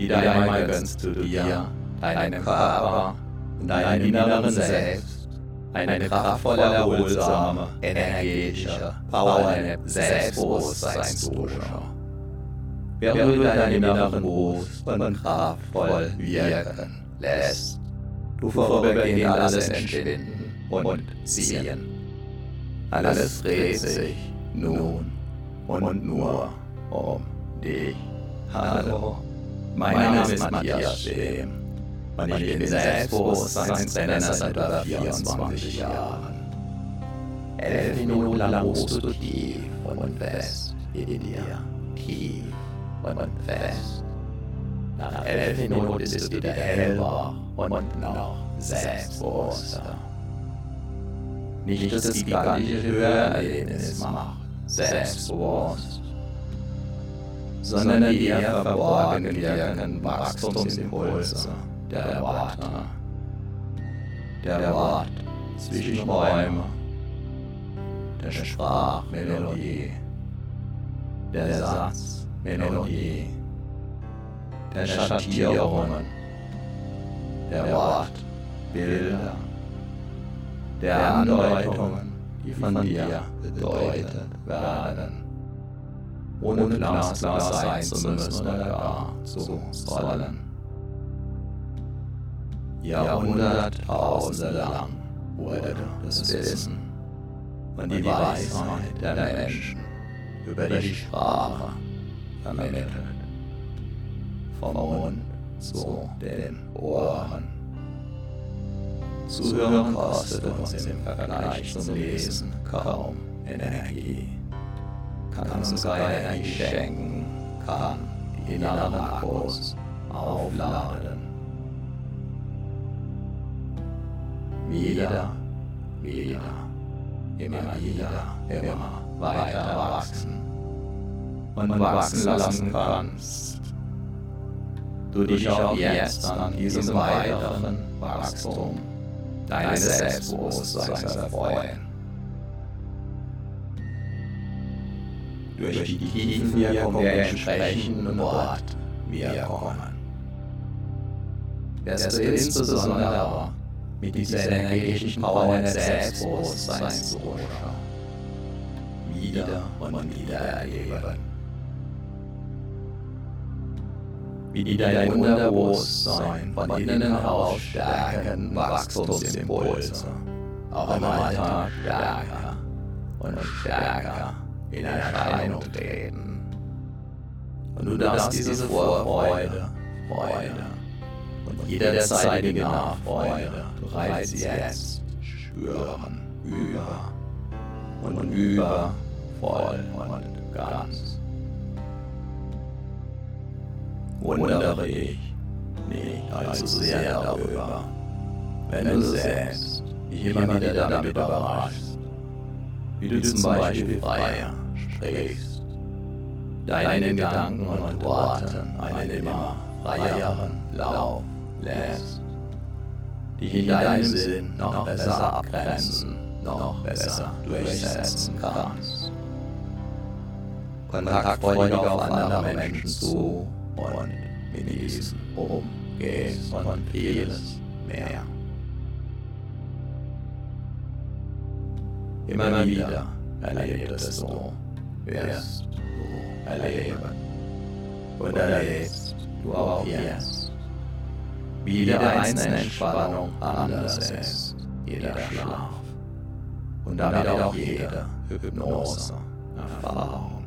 Wieder einmal gönnst du dir, deinem Körper und deinem inneren Selbst eine kraftvolle, erholsame, energetische, powernde Selbstbewusstseinsdusche. Während du deinen inneren Brust und kraftvoll wirken lässt, du vorübergehend alles entschwinden und ziehen. Alles dreht sich nun und nur um dich. Hallo, mein Name ist Matthias Schem und ich bin Selbstbewusstseinstrainer seit über 24 Jahren. Elf Minuten lang ruhst du tief und fest in dir, tief und fest. Nach elf Minuten bist du wieder hellwach und noch selbstbewusster. Nicht das gigantische Hörerlebnis macht selbstbewusst, sondern die eher verborgen wirkenden Wachstumsimpulse der Worte, der Wort zwischen Räume, der Sprachmelodie, der Satzmelodie, der Schattierungen, der Wortbilder, der Andeutungen, die von dir bedeutet werden, ohne glasklar sein zu müssen oder gar zu sollen. Jahrhunderttausende lang wurde das Wissen und die Weisheit der Menschen über die Sprache vermittelt. Vom Mund zu den Ohren. Zuhören kostet uns im Vergleich zum Lesen kaum Energie. Kann uns Energie schenken, kann inneren Akkus aufladen. wieder, wieder, immer wieder, immer weiter wachsen und wachsen lassen kannst. Du dich auch jetzt an diesem weiteren Wachstum deines Selbstbewusstseins erfreuen. Durch die Tiefenwirkung der entsprechenden Wortwirkungen wirst du insbesondere mit dieser energetischen Power des Selbstbewusstseins zurück. Wieder und wieder erleben. Wie dein Unterbewusstsein von innen heraus stärken Wachstumsimpulse. Auch im Alltag stärker und stärker in Erscheinung treten. Und du darfst diese Vorfreude, Freude und jederzeitige Nachfreude bereits jetzt spüren, über und über, voll und ganz. Wundere ich nicht allzu sehr darüber, wenn du selbst dich immer wieder damit überraschst, wie du zum Beispiel freier sprichst, deinen Gedanken und Worten einen immer freieren Lauf lässt dich in deinem Sinn noch besser abgrenzen, noch besser durchsetzen kannst. Kontaktfreudig auf andere Menschen zu und mit diesen umgehst und vieles mehr. Immer wieder erlebst du, wirst du erleben. Und erlebst du auch jetzt wie jede einzelne Entspannung anders ist, jeder Schlaf und damit auch jede Hypnose-Erfahrung.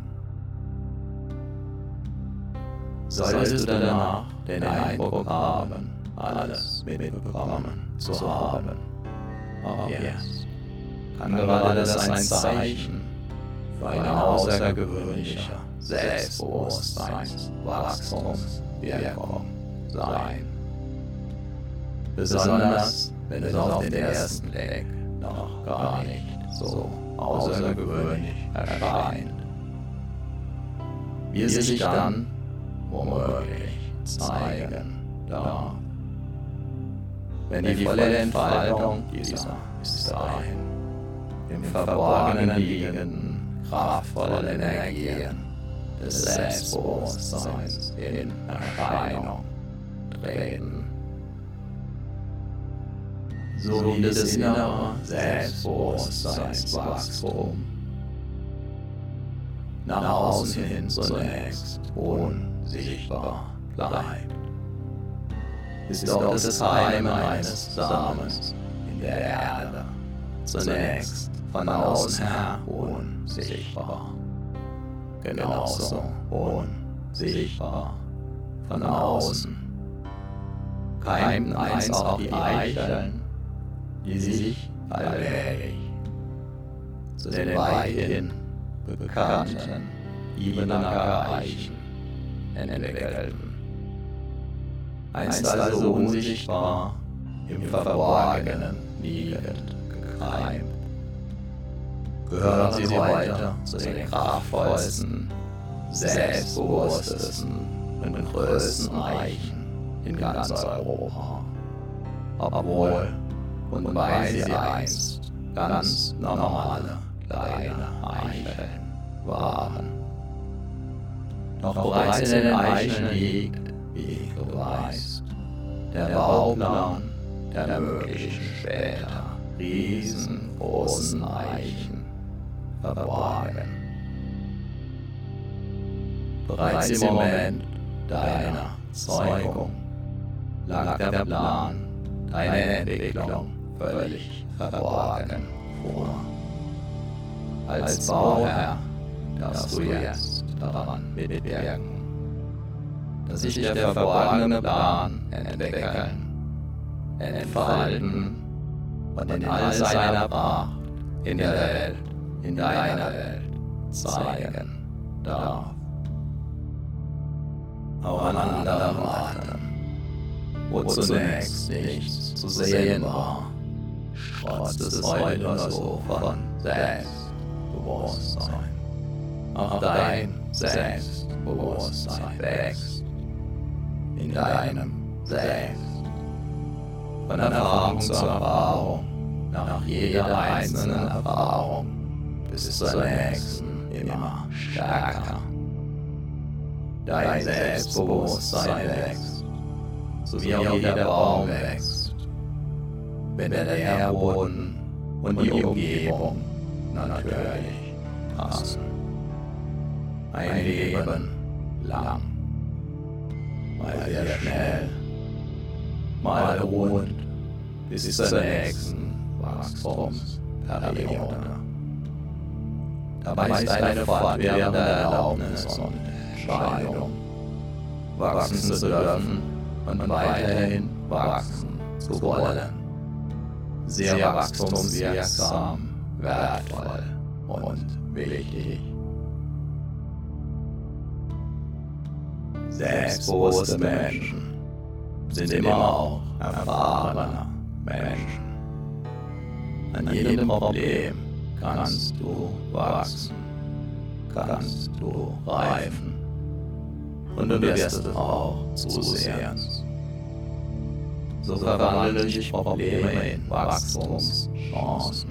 Solltest du danach den Eindruck haben, alles mitbekommen zu haben, auch jetzt kann gerade das ein Zeichen für eine außergewöhnliche Selbstbewusstseinswachstumswirkung sein besonders wenn es auf den ersten Blick noch gar nicht so außergewöhnlich erscheint. Wie es sich dann womöglich zeigen darf. Wenn die volle Entfaltung dieser bis dahin im Verborgenen liegenden kraftvollen Energien des Selbstbewusstseins in Erscheinung treten. Sowie das innere Selbstbewusstseinswachstum nach außen hin zunächst unsichtbar bleibt, ist auch das Heim eines Samens in der Erde zunächst von außen her unsichtbar. Genauso unsichtbar von außen keimten einst auch die Eicheln, die sich allmählich zu den weithin bekannten Ibenacker Eichen entwickelten. Einst also unsichtbar im Verborgenen liegend gekreimt, gehören sie weiter zu den kraftvollsten, selbstbewusstesten und größten Eichen in ganz Europa. Obwohl und weil sie einst ganz normale kleine Eicheln waren. Doch bereits in den Eicheln liegt, wie du weißt, der Bauplan der möglichen später riesengroßen Eichen verborgen. Bereits im Moment deiner Zeugung lag der Plan deiner Entwicklung völlig verborgen vor. Als Bauherr darfst du jetzt daran mitwirken, dass sich der verborgene Plan entwickeln, entfalten und in all seiner Pracht in der Welt, in deiner Welt zeigen darf. Auch an anderen Orten, wo zunächst nichts zu sehen war, trotz des heute so von Selbstbewusstsein. Auch dein Selbstbewusstsein wächst in deinem Selbst. Von Erfahrung zu Erfahrung, nach jeder einzelnen Erfahrung, bis zur nächsten immer stärker. Dein Selbstbewusstsein wächst, so wie auch jeder Baum wächst, wenn der Nährboden und die Umgebung natürlich passen. Ein Leben lang, mal sehr schnell, mal ruhend, bis zur nächsten Wachstumsperiode. Dabei ist eine fortwährende Erlaubnis und Entscheidung, wachsen zu dürfen und weiterhin wachsen zu wollen. Sehr wachstumswirksam, wertvoll und wichtig. Selbstbewusste Menschen sind immer auch erfahrene Menschen. An jedem Problem kannst du wachsen, kannst du reifen und du wirst es auch zusehends. So verwandeln sich Probleme in Wachstumschancen,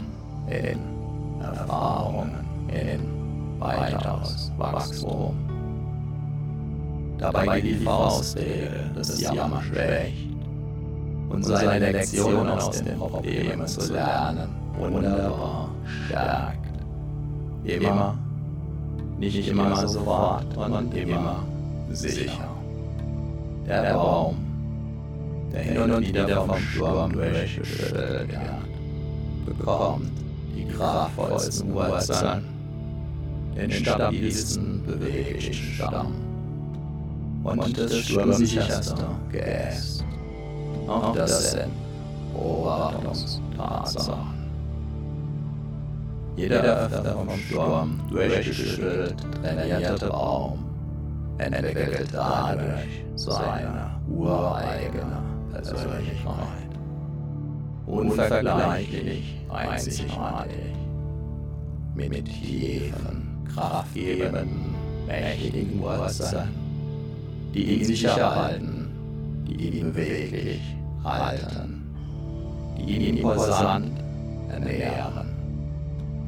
in Erfahrungen, in weiteres Wachstum. Dabei geht die Faustregel des Jammer schwächt und seine Lektion aus den Problemen zu lernen wunderbar stärkt. Immer, nicht immer sofort und immer sicher. Der Baum, der hin und wieder vom Sturm durchgeschüttelt wird, bekommt die kraftvollsten Wurzeln, den stabilsten beweglichen Stamm und das sturmsicherste Geäst. Auch das sind Beobachtungstatsachen. Jeder öfter vom Sturm durchgeschüttelt trainierte Baum entwickelt dadurch seine ureigene Persönlichkeit. Unvergleichlich, einzigartig, mit tiefen, kraftgebenden, mächtigen Wurzeln, die ihn sicher halten, die ihn beweglich halten, die ihn imposant ernähren,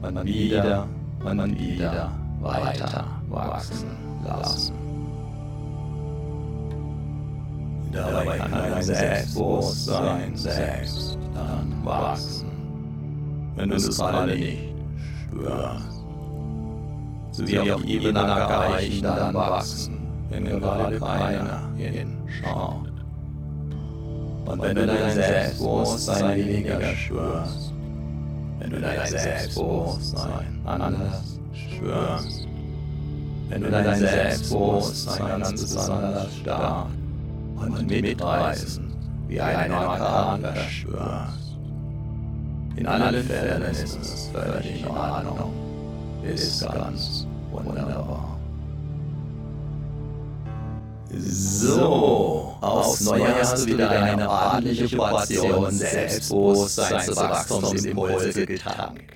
und wieder und wieder weiter wachsen lassen. Dabei kann dein Selbstbewusstsein selbst dann wachsen, wenn du es gerade nicht spürst. So wie auf ebener Eichen dann wachsen, wenn gerade keiner hinschaut. Und wenn du dein Selbstbewusstsein weniger spürst, wenn du dein Selbstbewusstsein anders spürst, wenn du dein Selbstbewusstsein ganz besonders stark und mitreißen wie ein Orkan verspürst. In allen Fällen ist es völlig in Ordnung, ist ganz wunderbar. So, aufs Neue hast du wieder eine ordentliche Portion Selbstbewusstseinswachstumsimpulse getankt.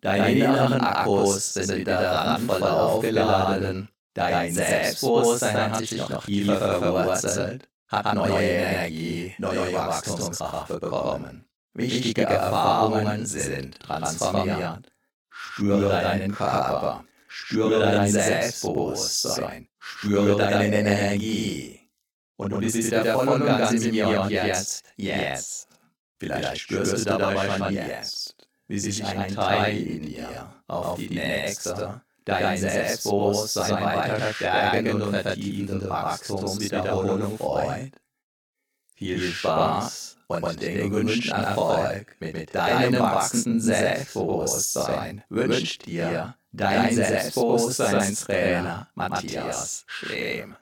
Deine inneren Akkus sind wieder randvoll aufgeladen, dein Selbstbewusstsein hat sich noch tiefer verwurzelt, hat neue Energie, neue Wachstumskraft bekommen. Wichtige Erfahrungen sind transformiert. Spüre deinen Körper, spüre dein Selbstbewusstsein, spüre deine Energie. Und du bist wieder voll und ganz in mir und jetzt, jetzt. Vielleicht spürst du dabei schon jetzt, wie sich ein Teil in dir auf die nächste, dein Selbstbewusstsein weiter stärkende und vertiefende Wachstumswiederholung freut. Viel Spaß und den gewünschten Erfolg mit deinem wachsenden Selbstbewusstsein wünscht dir dein Selbstbewusstseinstrainer Matthias Schlehm.